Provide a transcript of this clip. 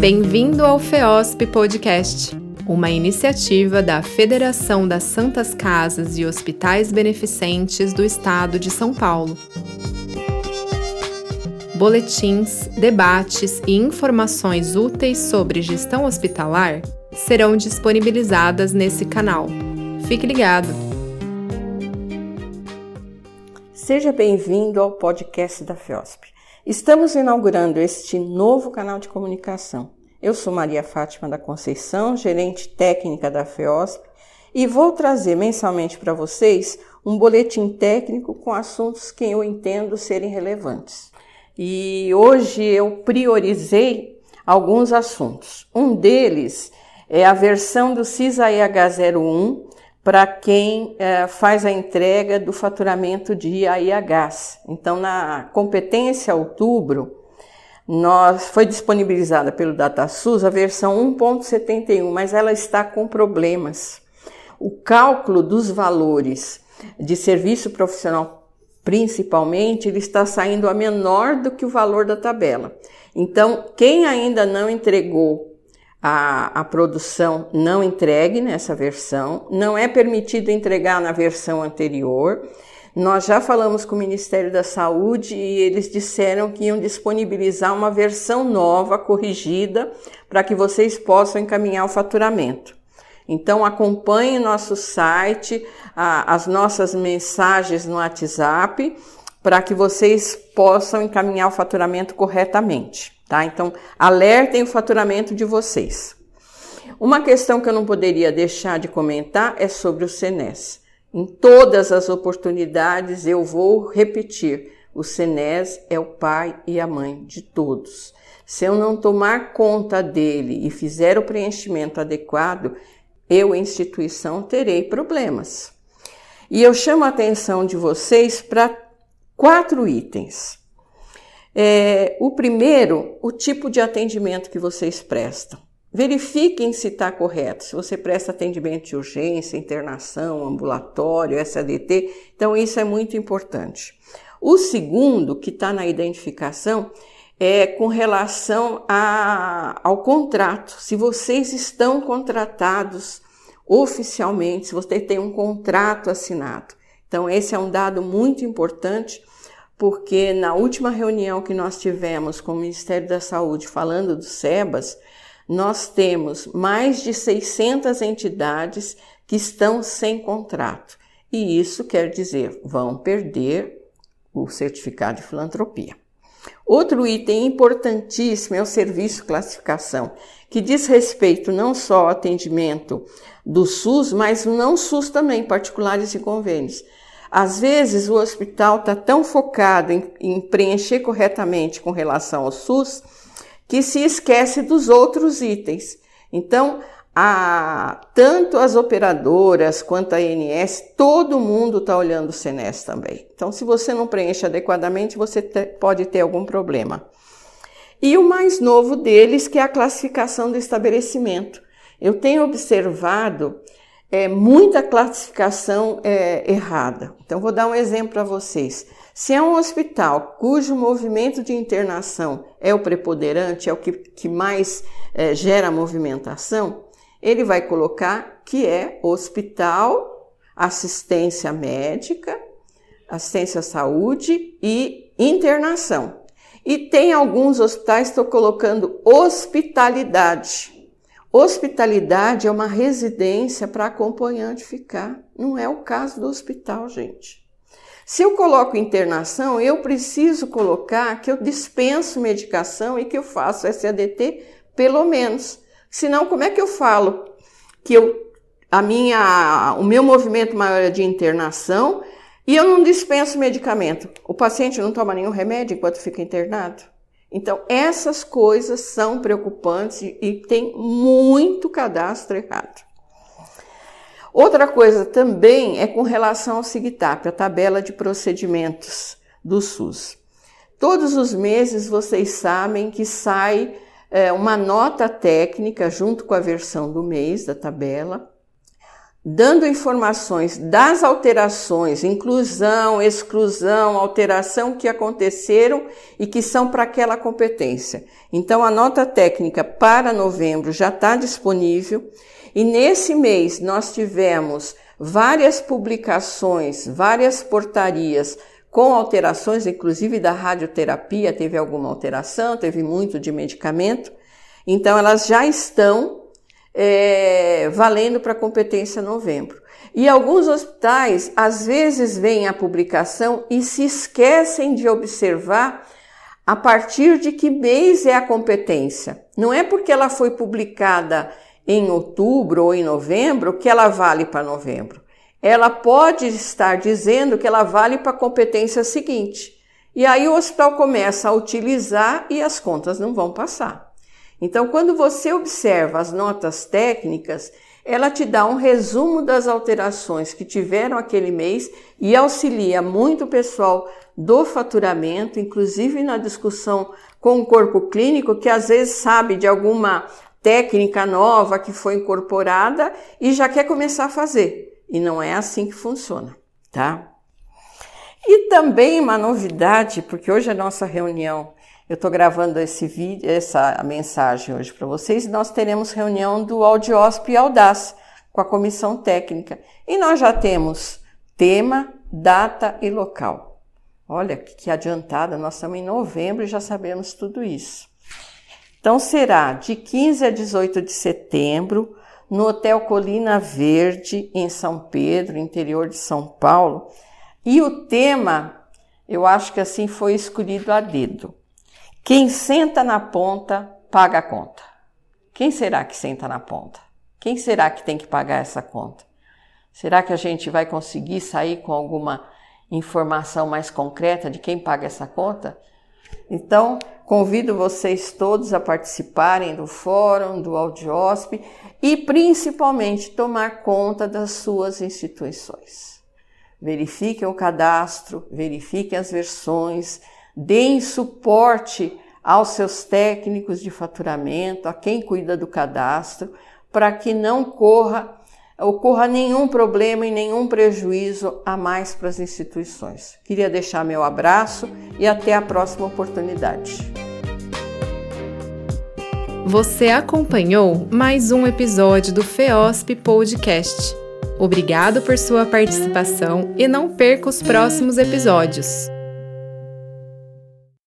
Bem-vindo ao FEOSP Podcast, uma iniciativa da Federação das Santas Casas e Hospitais Beneficentes do Estado de São Paulo. Boletins, debates e informações úteis sobre gestão hospitalar serão disponibilizadas nesse canal. Fique ligado! Seja bem-vindo ao podcast da FEOSP. Estamos inaugurando este novo canal de comunicação. Eu sou Maria Fátima da Conceição, gerente técnica da FEOSP, e vou trazer mensalmente para vocês um boletim técnico com assuntos que eu entendo serem relevantes. E hoje eu priorizei alguns assuntos. Um deles é a versão do CISA EH01 para quem é, faz a entrega do faturamento de AIHs. Então, na competência outubro, nós, foi disponibilizada pelo DataSUS a versão 1.71, mas ela está com problemas. O cálculo dos valores de serviço profissional, principalmente, ele está saindo a menor do que o valor da tabela. Então, quem ainda não entregou a, a produção não entregue nessa versão, não é permitido entregar na versão anterior. Nós já falamos com o Ministério da Saúde e eles disseram que iam disponibilizar uma versão nova, corrigida, para que vocês possam encaminhar o faturamento. Então acompanhe nosso site, as nossas mensagens no WhatsApp, para que vocês possam encaminhar o faturamento corretamente tá? Então, alertem o faturamento de vocês. Uma questão que eu não poderia deixar de comentar é sobre o Senes. Em todas as oportunidades eu vou repetir: o Senes é o pai e a mãe de todos. Se eu não tomar conta dele e fizer o preenchimento adequado, eu, instituição, terei problemas. E eu chamo a atenção de vocês para quatro itens. É, o primeiro, o tipo de atendimento que vocês prestam. Verifiquem se está correto. Se você presta atendimento de urgência, internação, ambulatório, SADT, então isso é muito importante. O segundo, que está na identificação, é com relação a, ao contrato. Se vocês estão contratados oficialmente, se você tem um contrato assinado. Então, esse é um dado muito importante porque na última reunião que nós tivemos com o Ministério da Saúde falando do SEBAS, nós temos mais de 600 entidades que estão sem contrato. E isso quer dizer, vão perder o certificado de filantropia. Outro item importantíssimo é o serviço classificação, que diz respeito não só ao atendimento do SUS, mas não SUS também, particulares e convênios. Às vezes o hospital está tão focado em, em, preencher corretamente com relação ao SUS que se esquece dos outros itens. Então, a, tanto as operadoras quanto a ANS, todo mundo está olhando o CNES também. Então, se você não preenche adequadamente, você te, pode ter algum problema. E o mais novo deles, que é a classificação do estabelecimento. Eu tenho observado é, muita classificação é, errada. Então, vou dar um exemplo para vocês. Se é um hospital cujo movimento de internação é o preponderante, é o que, que mais é, gera movimentação, ele vai colocar que é hospital, assistência médica, assistência à saúde e internação. E tem alguns hospitais estão colocando hospitalidade. Hospitalidade é uma residência para acompanhante ficar. Não é o caso do hospital, gente. Se eu coloco internação, eu preciso colocar que eu dispenso medicação e que eu faço SADT pelo menos. Senão, como é que eu falo que eu, a minha, o meu movimento maior é de internação e eu não dispenso medicamento? O paciente não toma nenhum remédio enquanto fica internado? Então, essas coisas são preocupantes e tem muito cadastro errado. Outra coisa também é com relação ao SIGTAP, a tabela de procedimentos do SUS. Todos os meses vocês sabem que sai é, uma nota técnica junto com a versão do mês da tabela, dando informações das alterações, inclusão, exclusão, alteração que aconteceram e que são para aquela competência. Então, a nota técnica para novembro já está disponível e nesse mês nós tivemos várias publicações, várias portarias com alterações, inclusive da radioterapia, teve alguma alteração, teve muito de medicamento. Então, elas já estão é, valendo para competência novembro. E alguns hospitais, às vezes, veem a publicação e se esquecem de observar a partir de que mês é a competência. Não é porque ela foi publicada em outubro ou em novembro que ela vale para novembro. Ela pode estar dizendo que ela vale para a competência seguinte. E aí o hospital começa a utilizar e as contas não vão passar. Então, quando você observa as notas técnicas, ela te dá um resumo das alterações que tiveram aquele mês e auxilia muito o pessoal do faturamento, inclusive na discussão com o corpo clínico, que às vezes sabe de alguma técnica nova que foi incorporada e já quer começar a fazer. E não é assim que funciona, tá? E também uma novidade, porque hoje a nossa reunião eu estou gravando esse vídeo, essa mensagem hoje para vocês. Nós teremos reunião do Audiosp e Audaz com a comissão técnica. E nós já temos tema, data e local. Olha que adiantada, nós estamos em novembro e já sabemos tudo isso. Então será de 15 a 18 de setembro, no Hotel Colina Verde, em São Pedro, interior de São Paulo. E o tema, eu acho que assim foi escolhido a dedo. Quem senta na ponta paga a conta. Quem será que senta na ponta? Quem será que tem que pagar essa conta? Será que a gente vai conseguir sair com alguma informação mais concreta de quem paga essa conta? Então, convido vocês todos a participarem do fórum, do Audiosp e principalmente tomar conta das suas instituições. Verifiquem o cadastro, verifiquem as versões, deem suporte aos seus técnicos de faturamento, a quem cuida do cadastro, para que não corra ocorra nenhum problema e nenhum prejuízo a mais para as instituições. Queria deixar meu abraço e até a próxima oportunidade. Você acompanhou mais um episódio do FEOSP Podcast. Obrigado por sua participação e não perca os próximos episódios.